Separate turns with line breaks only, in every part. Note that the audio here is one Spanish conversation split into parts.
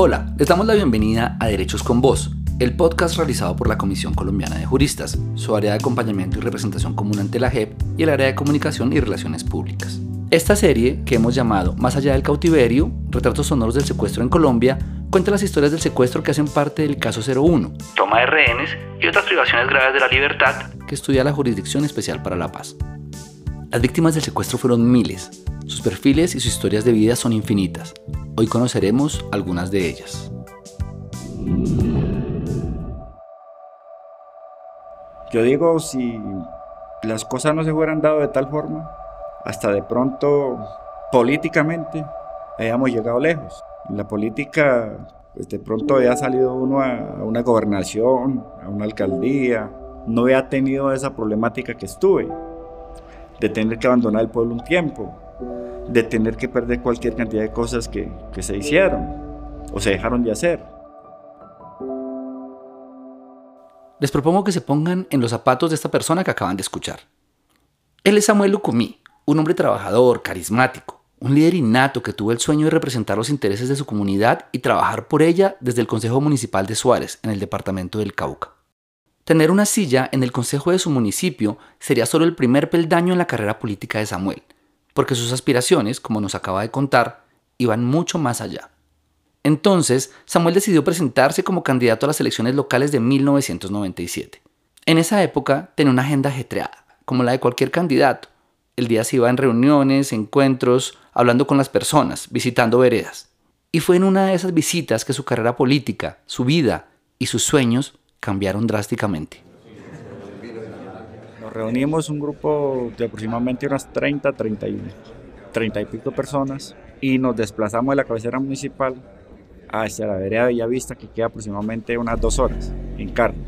Hola, les damos la bienvenida a Derechos con Voz, el podcast realizado por la Comisión Colombiana de Juristas, su área de acompañamiento y representación común ante la JEP y el área de comunicación y relaciones públicas. Esta serie, que hemos llamado Más allá del cautiverio, retratos sonoros del secuestro en Colombia, cuenta las historias del secuestro que hacen parte del caso 01, toma de rehenes y otras privaciones graves de la libertad que estudia la Jurisdicción Especial para la Paz. Las víctimas del secuestro fueron miles, sus perfiles y sus historias de vida son infinitas. Hoy conoceremos algunas de ellas.
Yo digo, si las cosas no se hubieran dado de tal forma, hasta de pronto políticamente hayamos llegado lejos. la política, pues de pronto había salido uno a una gobernación, a una alcaldía, no había tenido esa problemática que estuve, de tener que abandonar el pueblo un tiempo, de tener que perder cualquier cantidad de cosas que, que se hicieron o se dejaron de hacer.
Les propongo que se pongan en los zapatos de esta persona que acaban de escuchar. Él es Samuel Lucumí, un hombre trabajador, carismático, un líder innato que tuvo el sueño de representar los intereses de su comunidad y trabajar por ella desde el Consejo Municipal de Suárez, en el departamento del Cauca. Tener una silla en el consejo de su municipio sería solo el primer peldaño en la carrera política de Samuel, porque sus aspiraciones, como nos acaba de contar, iban mucho más allá. Entonces, Samuel decidió presentarse como candidato a las elecciones locales de 1997. En esa época tenía una agenda ajetreada, como la de cualquier candidato. El día se iba en reuniones, encuentros, hablando con las personas, visitando veredas. Y fue en una de esas visitas que su carrera política, su vida y sus sueños cambiaron drásticamente
reunimos un grupo de aproximadamente unas 30, 31, 30 y pico personas y nos desplazamos de la cabecera municipal hacia la vereda de Villavista que queda aproximadamente unas dos horas en carne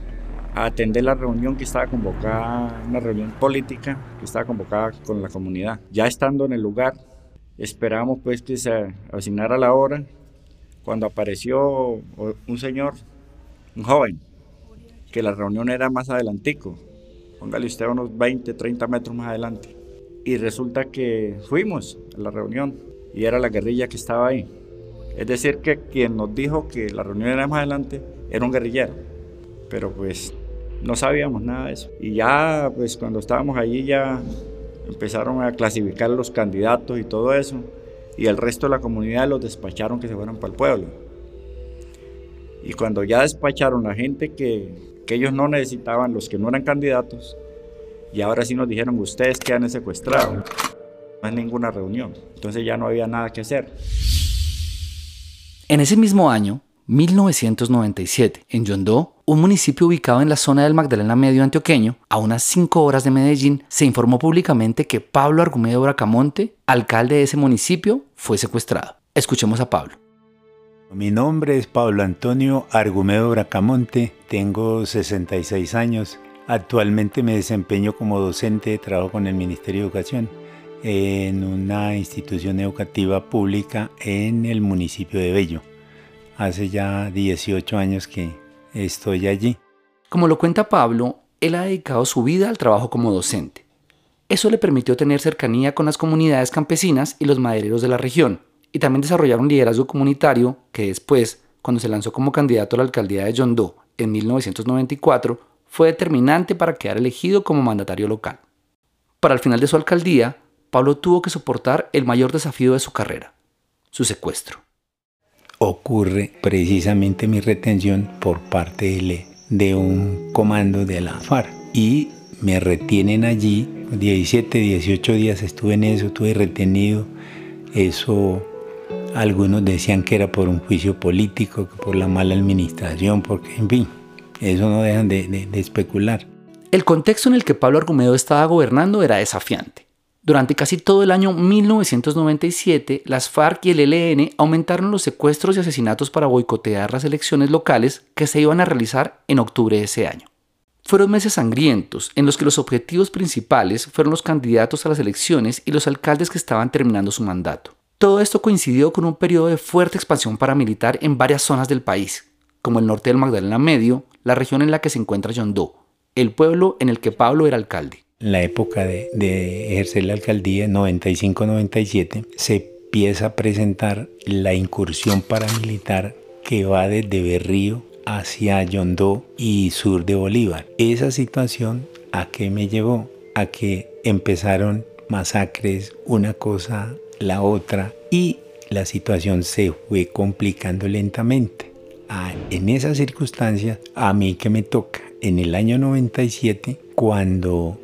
a atender la reunión que estaba convocada, una reunión política que estaba convocada con la comunidad. Ya estando en el lugar, esperábamos pues que se asignara la hora cuando apareció un señor, un joven, que la reunión era más adelantico, póngale usted unos 20, 30 metros más adelante. Y resulta que fuimos a la reunión y era la guerrilla que estaba ahí. Es decir, que quien nos dijo que la reunión era más adelante era un guerrillero. Pero pues no sabíamos nada de eso. Y ya, pues cuando estábamos allí ya empezaron a clasificar los candidatos y todo eso. Y el resto de la comunidad los despacharon que se fueran para el pueblo. Y cuando ya despacharon la gente que, que ellos no necesitaban, los que no eran candidatos, y ahora sí nos dijeron, ustedes quedan secuestrados. No hay ninguna reunión. Entonces ya no había nada que hacer.
En ese mismo año, 1997, en Yondó, un municipio ubicado en la zona del Magdalena Medio antioqueño, a unas 5 horas de Medellín, se informó públicamente que Pablo Argumedo Bracamonte, alcalde de ese municipio, fue secuestrado. Escuchemos a Pablo.
Mi nombre es Pablo Antonio Argumedo Bracamonte, tengo 66 años. Actualmente me desempeño como docente de trabajo con el Ministerio de Educación en una institución educativa pública en el municipio de Bello. Hace ya 18 años que estoy allí.
Como lo cuenta Pablo, él ha dedicado su vida al trabajo como docente. Eso le permitió tener cercanía con las comunidades campesinas y los madereros de la región, y también desarrollar un liderazgo comunitario que después, cuando se lanzó como candidato a la alcaldía de Yondó en 1994, fue determinante para quedar elegido como mandatario local. Para el final de su alcaldía, Pablo tuvo que soportar el mayor desafío de su carrera, su secuestro.
Ocurre precisamente mi retención por parte de un comando de la FARC y me retienen allí, 17, 18 días estuve en eso, estuve retenido, eso algunos decían que era por un juicio político, por la mala administración, porque, en fin, eso no dejan de, especular.
El contexto en el que Pablo Argumedo estaba gobernando era desafiante. Durante casi todo el año 1997, las FARC y el ELN aumentaron los secuestros y asesinatos para boicotear las elecciones locales que se iban a realizar en octubre de ese año. Fueron meses sangrientos en los que los objetivos principales fueron los candidatos a las elecciones y los alcaldes que estaban terminando su mandato. Todo esto coincidió con un periodo de fuerte expansión paramilitar en varias zonas del país, como el norte del Magdalena Medio, la región en la que se encuentra Yondó, el pueblo en el que Pablo era alcalde.
En la época de, de ejercer la alcaldía, 95-97, se empieza a presentar la incursión paramilitar que va desde Berrío hacia Yondó y sur de Bolívar. Esa situación a qué me llevó? A que empezaron masacres, una cosa, la otra, y la situación se fue complicando lentamente. Ah, en esas circunstancias, a mí que me toca, en el año 97, cuando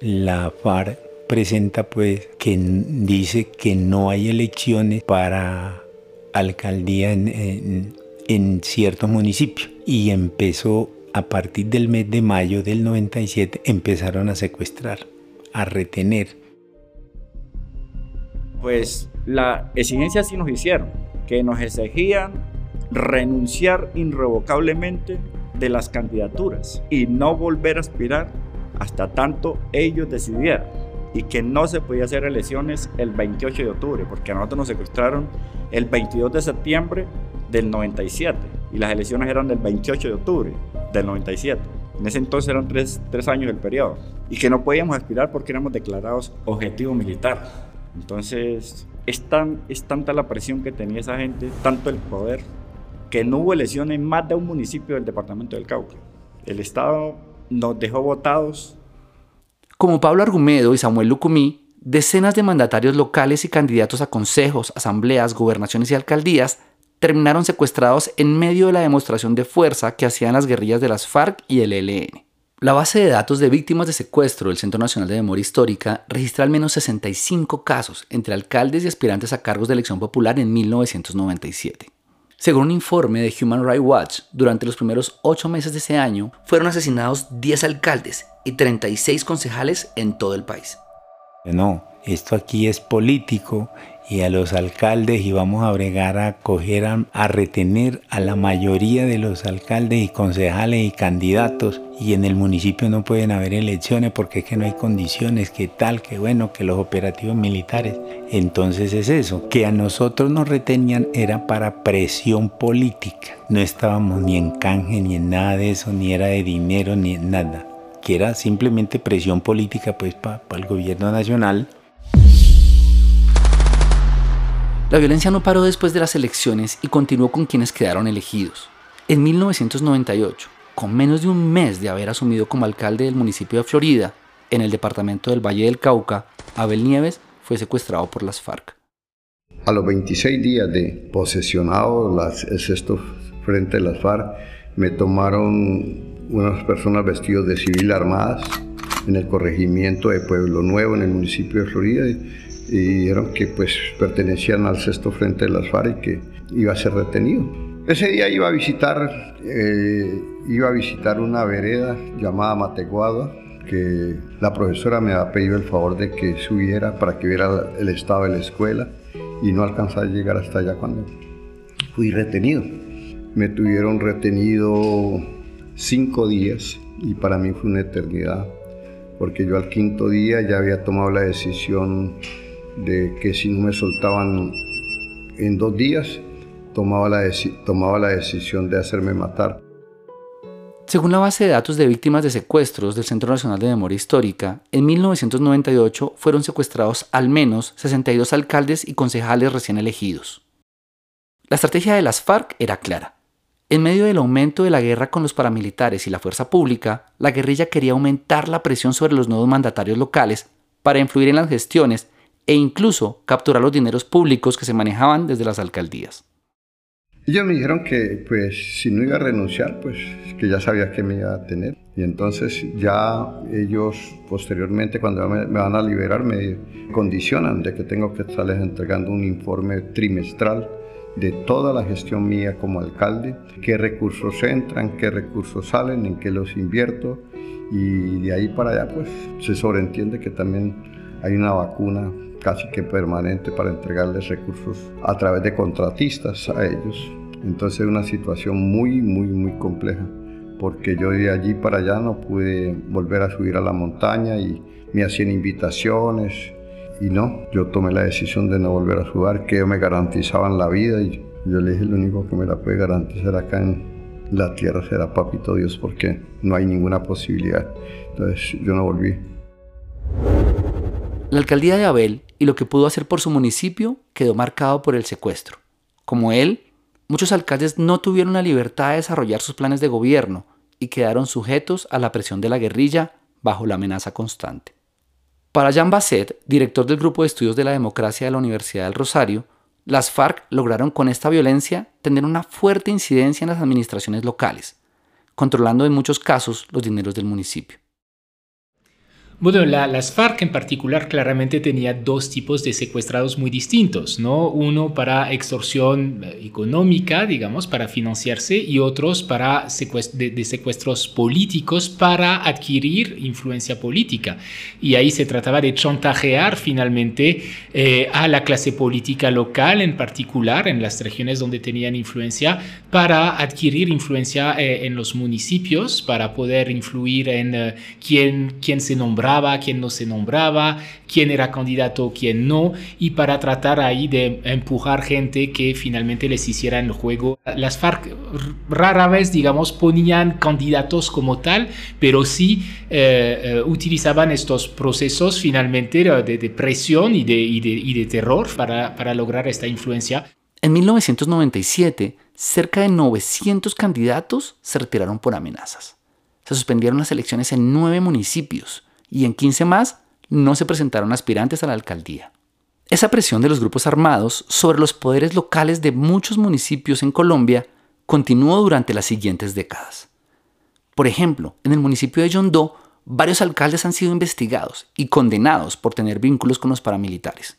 la FARC presenta pues que dice que no hay elecciones para alcaldía en, en, ciertos municipios y empezó a partir del mes de mayo del 97 empezaron a secuestrar, a retener.
Pues la exigencia sí nos hicieron, que nos exigían renunciar irrevocablemente de las candidaturas y no volver a aspirar hasta tanto ellos decidieran y que no se podía hacer elecciones el 28 de octubre, porque a nosotros nos secuestraron el 22 de septiembre del 97 y las elecciones eran del 28 de octubre del 97. En ese entonces eran tres, tres años el periodo y que no podíamos aspirar porque éramos declarados objetivo militar. Entonces es, tan, es tanta la presión que tenía esa gente, tanto el poder, que no hubo elecciones en más de un municipio del departamento del Cauca. El Estado nos dejó votados.
Como Pablo Argumedo y Samuel Lucumí, decenas de mandatarios locales y candidatos a consejos, asambleas, gobernaciones y alcaldías terminaron secuestrados en medio de la demostración de fuerza que hacían las guerrillas de las FARC y el ELN. La base de datos de víctimas de secuestro del Centro Nacional de Memoria Histórica registra al menos 65 casos entre alcaldes y aspirantes a cargos de elección popular en 1997. Según un informe de Human Rights Watch, durante los primeros ocho meses de ese año fueron asesinados 10 alcaldes y 36 concejales en todo el país.
No, esto aquí es político y a los alcaldes y vamos a bregar a coger a, retener a la mayoría de los alcaldes y concejales y candidatos y en el municipio no pueden haber elecciones porque es que no hay condiciones, que tal, que bueno, que los operativos militares. Entonces es eso, que a nosotros nos retenían era para presión política. No estábamos ni en canje ni en nada de eso, ni era de dinero ni en nada. Que era simplemente presión política pues para el gobierno nacional
la violencia no paró después de las elecciones y continuó con quienes quedaron elegidos. En 1998, con menos de un mes de haber asumido como alcalde del municipio de Florida, en el departamento del Valle del Cauca, Abel Nieves fue secuestrado por las FARC.
A los 26 días de posesionado las, el sexto frente de las FARC, me tomaron unas personas vestidos de civil armadas en el corregimiento de Pueblo Nuevo, en el municipio de Florida y dijeron que pues pertenecían al sexto frente de las FARC y que iba a ser retenido. Ese día iba a visitar, eh, iba a visitar una vereda llamada Mateguada, que la profesora me ha pedido el favor de que subiera para que viera el estado de la escuela y no alcanzaba a llegar hasta allá cuando fui retenido. Me tuvieron retenido cinco días y para mí fue una eternidad, porque yo al quinto día ya había tomado la decisión de que si no me soltaban en dos días, tomaba la, tomaba la decisión de hacerme matar.
Según la base de datos de víctimas de secuestros del Centro Nacional de Memoria Histórica, en 1998 fueron secuestrados al menos 62 alcaldes y concejales recién elegidos. La estrategia de las FARC era clara. En medio del aumento de la guerra con los paramilitares y la fuerza pública, la guerrilla quería aumentar la presión sobre los nuevos mandatarios locales para influir en las gestiones e incluso capturar los dineros públicos que se manejaban desde las alcaldías.
Ellos me dijeron que pues si no iba a renunciar, pues que ya sabía que me iba a tener. Y entonces ya ellos posteriormente cuando me, van a liberar me condicionan de que tengo que estarles entregando un informe trimestral de toda la gestión mía como alcalde, qué recursos entran, qué recursos salen, en qué los invierto y de ahí para allá pues se sobreentiende que también hay una vacuna casi que permanente para entregarles recursos a través de contratistas a ellos. Entonces es una situación muy, muy, muy compleja, porque yo de allí para allá no pude volver a subir a la montaña y me hacían invitaciones y no, yo tomé la decisión de no volver a jugar, que me garantizaban la vida y yo le dije lo único que me la puede garantizar acá en la tierra será Papito Dios porque no hay ninguna posibilidad. Entonces yo no volví.
La alcaldía de Abel y lo que pudo hacer por su municipio quedó marcado por el secuestro. Como él, muchos alcaldes no tuvieron la libertad de desarrollar sus planes de gobierno y quedaron sujetos a la presión de la guerrilla bajo la amenaza constante. Para Jean Basset, director del Grupo de Estudios de la Democracia de la Universidad del Rosario, las FARC lograron con esta violencia tener una fuerte incidencia en las administraciones locales, controlando en muchos casos los dineros del municipio.
Bueno, las FARC en particular claramente tenía dos tipos de secuestrados muy distintos, ¿no? Uno para extorsión eh, económica, digamos, para financiarse, y otros para de, secuestros políticos para adquirir influencia política. Y ahí se trataba de chantajear finalmente eh, a la clase política local, en particular en las regiones donde tenían influencia, para adquirir influencia eh, en los municipios, para poder influir en quién, quién se nombraba quién no se nombraba, quién era candidato, quién no, y para tratar ahí de empujar gente que finalmente les hiciera el juego. Las FARC rara vez, digamos, ponían candidatos como tal, pero sí eh, eh, utilizaban estos procesos finalmente de, presión y de, y de terror para, para lograr esta influencia.
En 1997, cerca de 900 candidatos se retiraron por amenazas. Se suspendieron las elecciones en nueve municipios y en 15 más no se presentaron aspirantes a la alcaldía. Esa presión de los grupos armados sobre los poderes locales de muchos municipios en Colombia continuó durante las siguientes décadas. Por ejemplo, en el municipio de Yondó, varios alcaldes han sido investigados y condenados por tener vínculos con los paramilitares.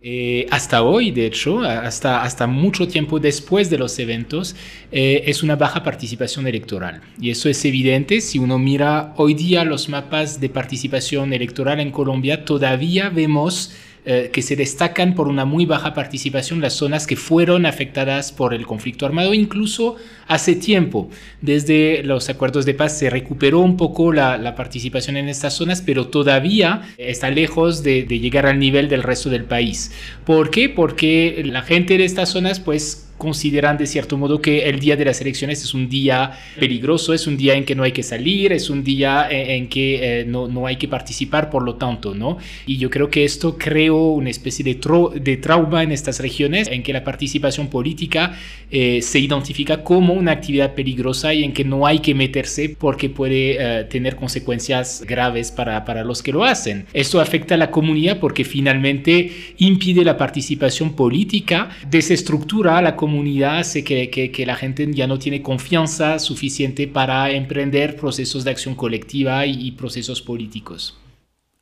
Eh, hasta hoy, de hecho, hasta, hasta mucho tiempo después de los eventos, eh, es una baja participación electoral. Y eso es evidente si uno mira hoy día los mapas de participación electoral en Colombia, todavía vemos eh, que se destacan por una muy baja participación las zonas que fueron afectadas por el conflicto armado, incluso hace tiempo. Desde los acuerdos de paz se recuperó un poco la, participación en estas zonas, pero todavía está lejos de, de llegar al nivel del resto del país. ¿Por qué? Porque la gente de estas zonas pues consideran de cierto modo que el día de las elecciones es un día peligroso, es un día en que no hay que salir, es un día eh, en, que eh, no, no, hay que participar, por lo tanto, ¿no? Y yo creo que esto creó una especie de, de trauma en estas regiones en que la participación política eh, se identifica como una actividad peligrosa y en que no hay que meterse porque puede tener consecuencias graves para, para los que lo hacen. Esto afecta a la comunidad porque finalmente impide la participación política, desestructura a la comunidad comunidad hace que, que, la gente ya no tiene confianza suficiente para emprender procesos de acción colectiva y, procesos políticos.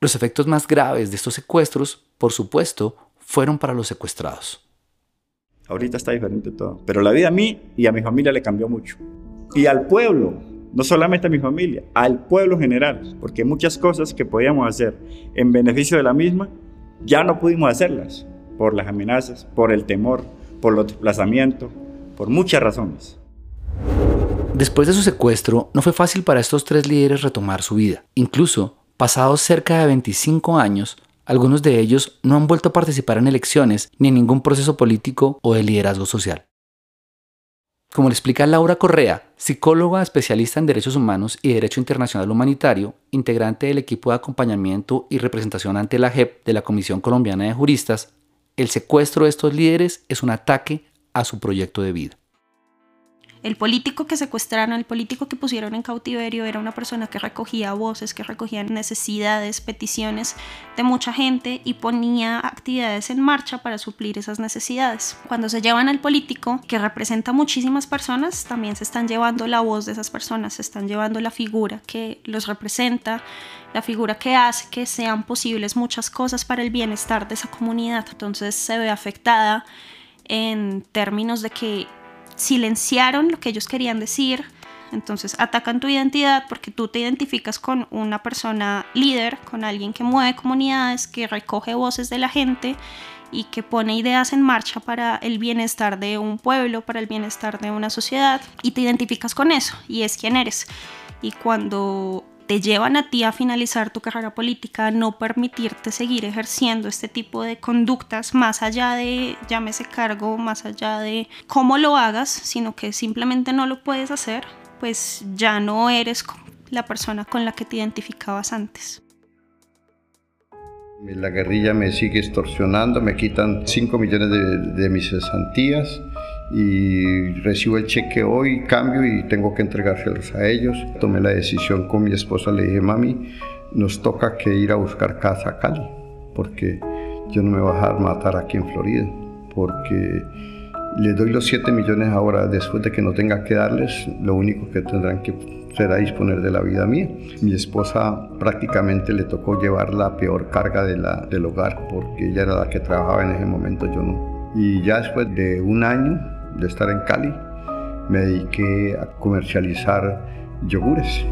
Los efectos más graves de estos secuestros, por supuesto, fueron para los secuestrados.
Ahorita está diferente todo, pero la vida a mí y a mi familia le cambió mucho. Y al pueblo, no solamente a mi familia, al pueblo en general, porque muchas cosas que podíamos hacer en beneficio de la misma, ya no pudimos hacerlas por las amenazas, por el temor, por los desplazamientos, por muchas razones.
Después de su secuestro, no fue fácil para estos tres líderes retomar su vida. Incluso, pasados cerca de 25 años, algunos de ellos no han vuelto a participar en elecciones ni en ningún proceso político o de liderazgo social. Como le explica Laura Correa, psicóloga especialista en derechos humanos y derecho internacional humanitario, integrante del equipo de acompañamiento y representación ante la JEP de la Comisión Colombiana de Juristas, el secuestro de estos líderes es un ataque a su proyecto de vida.
El político que secuestraron, el político que pusieron en cautiverio era una persona que recogía voces, que recogía necesidades, peticiones de mucha gente y ponía actividades en marcha para suplir esas necesidades. Cuando se llevan al político, que representa muchísimas personas, también se están llevando la voz de esas personas, se están llevando la figura que los representa, la figura que hace que sean posibles muchas cosas para el bienestar de esa comunidad. Entonces se ve afectada en términos de que silenciaron lo que ellos querían decir, entonces atacan tu identidad porque tú te identificas con una persona líder, con alguien que mueve comunidades, que recoge voces de la gente y que pone ideas en marcha para el bienestar de un pueblo, para el bienestar de una sociedad y te identificas con eso y es quien eres. Y cuando te llevan a ti a finalizar tu carrera política, no permitirte seguir ejerciendo este tipo de conductas más allá de, llámese cargo, más allá de cómo lo hagas, sino que simplemente no lo puedes hacer, pues ya no eres la persona con la que te identificabas antes.
La guerrilla me sigue extorsionando, me quitan 5 millones de, de mis cesantías y recibo el cheque hoy, cambio y tengo que entregárselos a ellos. Tomé la decisión con mi esposa, le dije, mami, nos toca que ir a buscar casa a Cali, porque yo no me voy a dejar matar aquí en Florida, porque les doy los 7 millones ahora, después de que no tenga que darles, lo único que tendrán que será disponer de la vida mía. Mi esposa prácticamente le tocó llevar la peor carga de la, del hogar, porque ella era la que trabajaba en ese momento, yo no. Y ya después de un año de estar en Cali, me dediqué a comercializar yogures.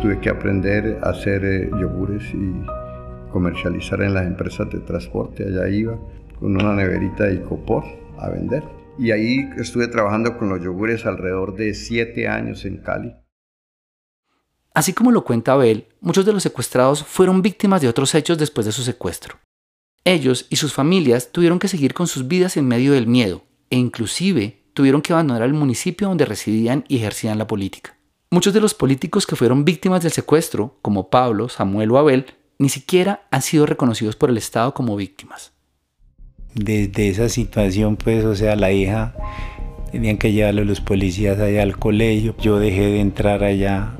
Tuve que aprender a hacer eh, yogures y comercializar en las empresas de transporte. Allá iba con una neverita de icopor a vender. Y ahí estuve trabajando con los yogures alrededor de siete años en Cali.
Así como lo cuenta Abel, muchos de los secuestrados fueron víctimas de otros hechos después de su secuestro. Ellos y sus familias tuvieron que seguir con sus vidas en medio del miedo e inclusive tuvieron que abandonar el municipio donde residían y ejercían la política. Muchos de los políticos que fueron víctimas del secuestro, como Pablo, Samuel o Abel, ni siquiera han sido reconocidos por el Estado como víctimas
desde esa situación, pues, o sea, la hija tenían que llevarlo los policías allá al colegio. Yo dejé de entrar allá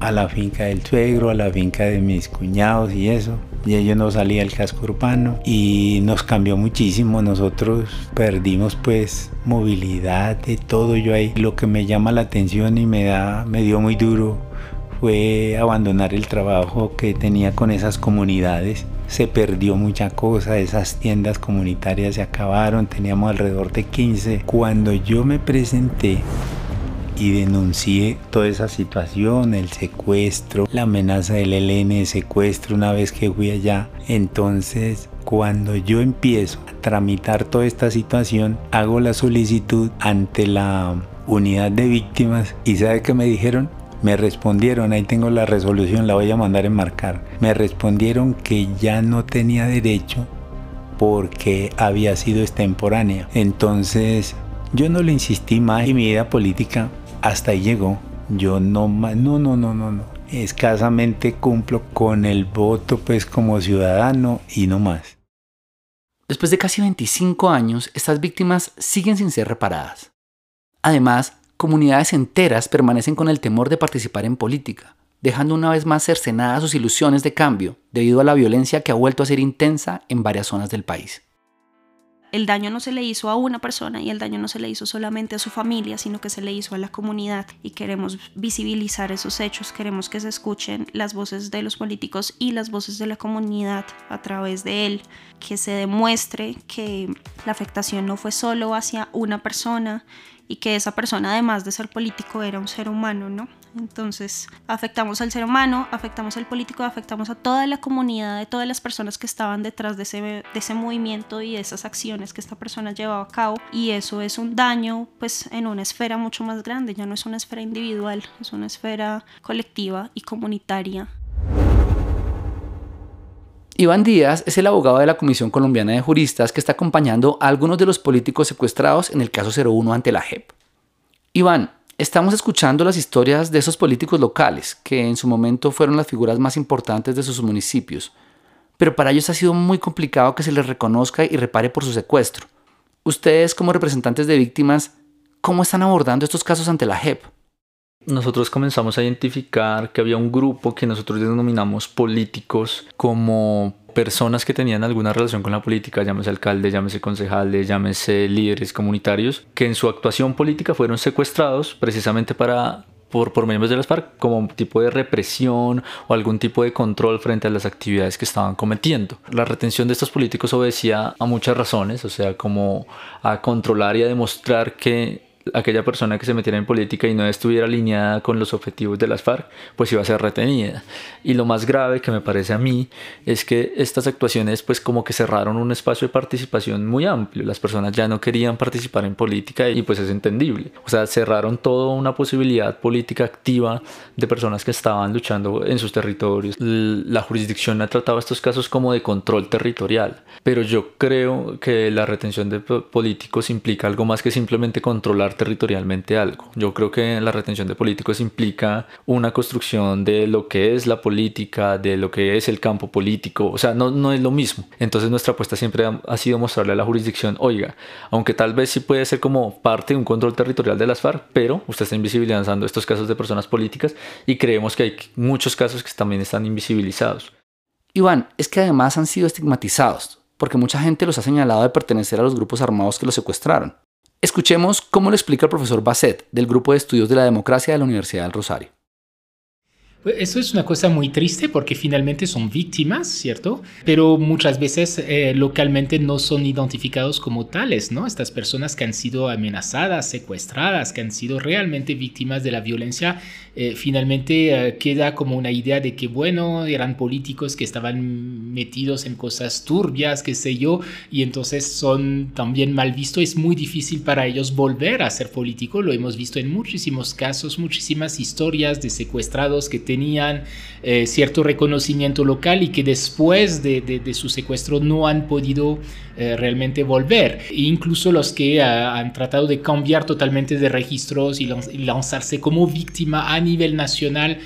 a la finca del suegro, a la finca de mis cuñados y eso. Y ellos no salía del casco urbano y nos cambió muchísimo. Nosotros perdimos pues movilidad de todo. Yo ahí lo que me llama la atención y me da, me dio muy duro fue abandonar el trabajo que tenía con esas comunidades se perdió mucha cosa, esas tiendas comunitarias se acabaron, teníamos alrededor de 15. Cuando yo me presenté y denuncié toda esa situación, el secuestro, la amenaza del ELN, secuestro una vez que fui allá, entonces cuando yo empiezo a tramitar toda esta situación, hago la solicitud ante la unidad de víctimas y ¿sabe qué me dijeron? Me respondieron, ahí tengo la resolución, la voy a mandar enmarcar. Me respondieron que ya no tenía derecho porque había sido extemporánea. Entonces yo no le insistí más y mi vida política hasta ahí llegó. Yo no no, no, no, no, no. Escasamente cumplo con el voto pues como ciudadano y no más.
Después de casi 25 años, estas víctimas siguen sin ser reparadas. Además, comunidades enteras permanecen con el temor de participar en política, dejando una vez más cercenadas sus ilusiones de cambio debido a la violencia que ha vuelto a ser intensa en varias zonas del país.
El daño no se le hizo a una persona y el daño no se le hizo solamente a su familia, sino que se le hizo a la comunidad y queremos visibilizar esos hechos, queremos que se escuchen las voces de los políticos y las voces de la comunidad a través de él, que se demuestre que la afectación no fue solo hacia una persona y que esa persona además de ser político era un ser humano, ¿no? Entonces afectamos al ser humano, afectamos al político, afectamos a toda la comunidad, de todas las personas que estaban detrás de ese, de ese movimiento y de esas acciones que esta persona llevaba a cabo. Y eso es un daño pues en una esfera mucho más grande, ya no es una esfera individual, es una esfera colectiva y comunitaria.
Iván Díaz es el abogado de la Comisión Colombiana de Juristas que está acompañando a algunos de los políticos secuestrados en el caso 01 ante la JEP. Iván, estamos escuchando las historias de esos políticos locales, que en su momento fueron las figuras más importantes de sus municipios, pero para ellos ha sido muy complicado que se les reconozca y repare por su secuestro. Ustedes, como representantes de víctimas, ¿cómo están abordando estos casos ante la JEP?
nosotros comenzamos a identificar que había un grupo que nosotros denominamos políticos como personas que tenían alguna relación con la política, llámese alcalde, llámese concejales, llámese líderes comunitarios, que en su actuación política fueron secuestrados precisamente para por, miembros de las FARC como tipo de represión o algún tipo de control frente a las actividades que estaban cometiendo. La retención de estos políticos obedecía a muchas razones, o sea, como a controlar y a demostrar que aquella persona que se metiera en política y no estuviera alineada con los objetivos de las FARC, pues iba a ser retenida. Y lo más grave que me parece a mí es que estas actuaciones pues como que cerraron un espacio de participación muy amplio. Las personas ya no querían participar en política y pues es entendible. O sea, cerraron toda una posibilidad política activa de personas que estaban luchando en sus territorios. La jurisdicción ha tratado estos casos como de control territorial, pero yo creo que la retención de políticos implica algo más que simplemente controlar territorialmente algo. Yo creo que la retención de políticos implica una construcción de lo que es la política, de lo que es el campo político, o sea, no, no es lo mismo. Entonces nuestra apuesta siempre ha, sido mostrarle a la jurisdicción, oiga, aunque tal vez sí puede ser como parte de un control territorial de las FARC, pero usted está invisibilizando estos casos de personas políticas y creemos que hay muchos casos que también están invisibilizados.
Iván, es que además han sido estigmatizados, porque mucha gente los ha señalado de pertenecer a los grupos armados que los secuestraron. Escuchemos cómo lo explica el profesor Basset del Grupo de Estudios de la Democracia de la Universidad del Rosario.
Pues eso es una cosa muy triste porque finalmente son víctimas, ¿cierto? Pero muchas veces eh, localmente no son identificados como tales, ¿no? Estas personas que han sido amenazadas, secuestradas, que han sido realmente víctimas de la violencia, eh, finalmente eh, queda como una idea de que, bueno, eran políticos que estaban metidos en cosas turbias, qué sé yo, y entonces son también mal vistos. Es muy difícil para ellos volver a ser político. Lo hemos visto en muchísimos casos, muchísimas historias de secuestrados que tenían eh, cierto reconocimiento local y que después de, su secuestro no han podido eh, realmente volver. E incluso los que ah, han tratado de cambiar totalmente de registros y, lanzarse como víctima a nivel nacional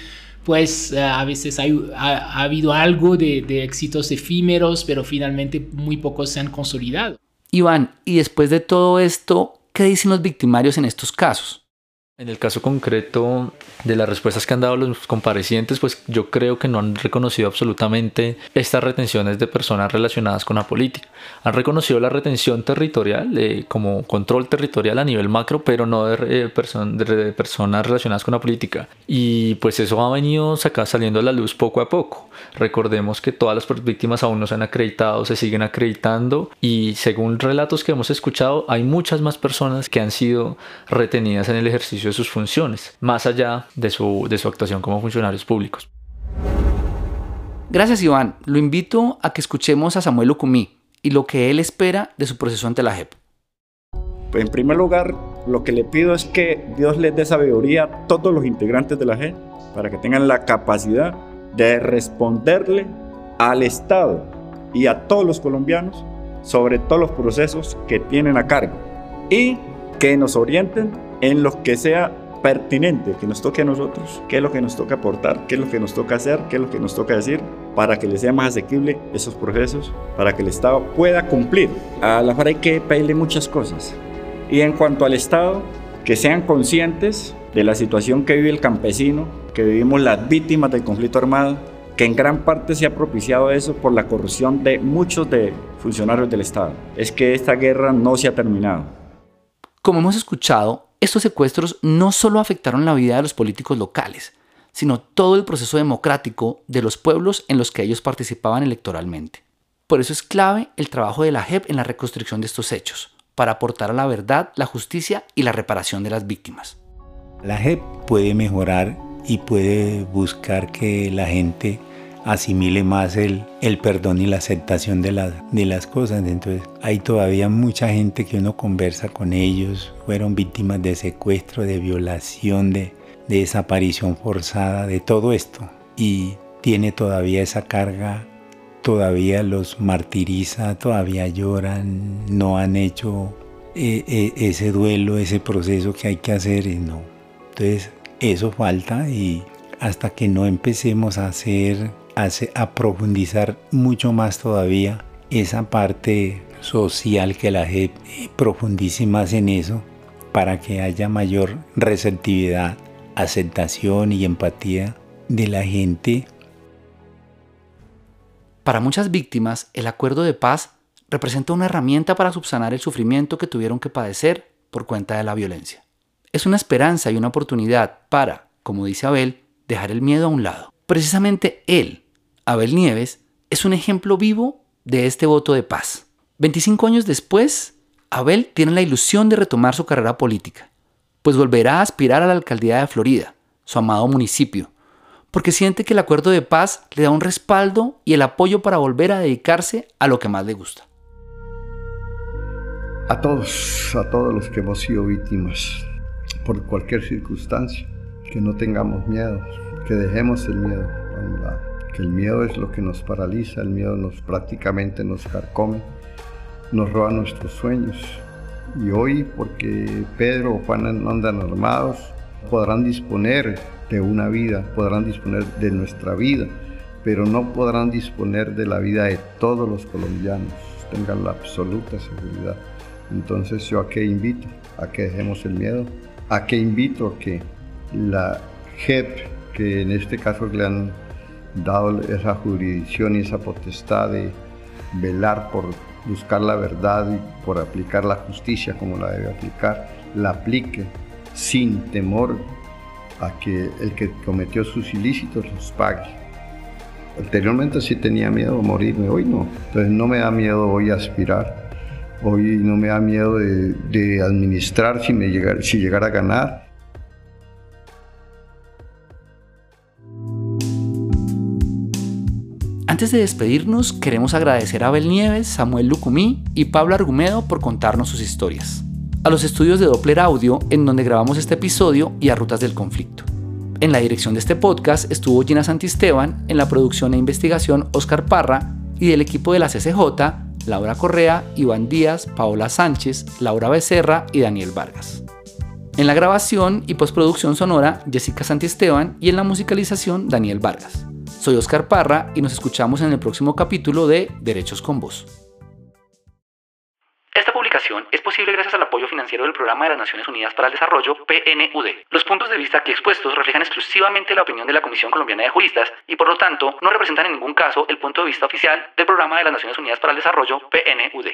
pues ah, a veces ha, habido algo de, de, éxitos efímeros, pero finalmente muy pocos se han consolidado.
Iván, y después de todo esto, ¿qué dicen los victimarios en estos casos?
En el caso concreto de las respuestas que han dado los comparecientes, pues yo creo que no han reconocido absolutamente estas retenciones de personas relacionadas con la política. Han reconocido la retención territorial eh, como control territorial a nivel macro, pero no de, de, personas relacionadas con la política. Y pues eso ha venido saliendo a la luz poco a poco. Recordemos que todas las víctimas aún no se han acreditado, se siguen acreditando y según relatos que hemos escuchado, hay muchas más personas que han sido retenidas en el ejercicio de sus funciones, más allá de su, de su actuación como funcionarios públicos.
Gracias Iván, lo invito a que escuchemos a Samuel Lucumí y lo que él espera de su proceso ante la JEP.
En primer lugar, lo que le pido es que Dios les dé sabiduría a todos los integrantes de la JEP para que tengan la capacidad de responderle al Estado y a todos los colombianos sobre todos los procesos que tienen a cargo y que nos orienten en lo que sea pertinente, que nos toque a nosotros, qué es lo que nos toca aportar, qué es lo que nos toca hacer, qué es lo que nos toca decir, para que les sea más asequible esos procesos, para que el Estado pueda cumplir. A la FARC hay que pedirle muchas cosas. Y en cuanto al Estado, que sean conscientes de la situación que vive el campesino, que vivimos las víctimas del conflicto armado, que en gran parte se ha propiciado eso por la corrupción de muchos de funcionarios del Estado. Es que esta guerra no se ha terminado.
Como hemos escuchado, estos secuestros no solo afectaron la vida de los políticos locales, sino todo el proceso democrático de los pueblos en los que ellos participaban electoralmente. Por eso es clave el trabajo de la JEP en la reconstrucción de estos hechos, para aportar a la verdad, la justicia y la reparación de las víctimas.
La JEP puede mejorar y puede buscar que la gente asimile más el, el perdón y la aceptación de, de las cosas. Entonces hay todavía mucha gente que uno conversa con ellos, fueron víctimas de secuestro, de violación, de, de desaparición forzada, de todo esto. Y tiene todavía esa carga, todavía los martiriza, todavía lloran, no han hecho eh, eh, ese duelo, ese proceso que hay que hacer y no. Entonces eso falta y hasta que no empecemos a hacer, a, profundizar mucho más todavía esa parte social que la gente profundice más en eso para que haya mayor receptividad, aceptación y empatía de la gente.
Para muchas víctimas, el acuerdo de paz representa una herramienta para subsanar el sufrimiento que tuvieron que padecer por cuenta de la violencia. Es una esperanza y una oportunidad para, como dice Abel, dejar el miedo a un lado. Precisamente él, Abel Nieves, es un ejemplo vivo de este voto de paz. 25 años después, Abel tiene la ilusión de retomar su carrera política, pues volverá a aspirar a la alcaldía de Florida, su amado municipio, porque siente que el acuerdo de paz le da un respaldo y el apoyo para volver a dedicarse a lo que más le gusta.
A todos, a todos los que hemos sido víctimas por cualquier circunstancia. Que no tengamos miedo, que dejemos el miedo a un lado. Que el miedo es lo que nos paraliza, el miedo nos prácticamente nos carcome, nos roba nuestros sueños. Y hoy, porque Pedro o Juan andan armados, podrán disponer de una vida, podrán disponer de nuestra vida, pero no podrán disponer de la vida de todos los colombianos, tengan la absoluta seguridad. Entonces yo a qué invito, a que dejemos el miedo, a qué invito a que la JEP, que en este caso le han dado esa jurisdicción y esa potestad de velar por buscar la verdad y por aplicar la justicia como la debe aplicar, la aplique sin temor a que el que cometió sus ilícitos los pague. Anteriormente sí tenía miedo a morirme, hoy no. Entonces no me da miedo hoy aspirar, hoy no me da miedo de, administrar si, me llegar, si llegara a ganar.
Antes de despedirnos, queremos agradecer a Abel Nieves, Samuel Lucumí y Pablo Argumedo por contarnos sus historias. A los estudios de Doppler Audio, en donde grabamos este episodio, y a Rutas del Conflicto. En la dirección de este podcast estuvo Gina Santisteban, en la producción e investigación Oscar Parra y del equipo de la CCJ, Laura Correa, Iván Díaz, Paola Sánchez, Laura Becerra y Daniel Vargas. En la grabación y postproducción sonora, Jessica Santisteban y en la musicalización, Daniel Vargas. Soy Oscar Parra y nos escuchamos en el próximo capítulo de Derechos con Vos. Esta publicación es posible gracias al apoyo financiero del Programa de las Naciones Unidas para el Desarrollo, PNUD. Los puntos de vista aquí expuestos reflejan exclusivamente la opinión de la Comisión Colombiana de Juristas y por lo tanto no representan en ningún caso el punto de vista oficial del Programa de las Naciones Unidas para el Desarrollo, PNUD.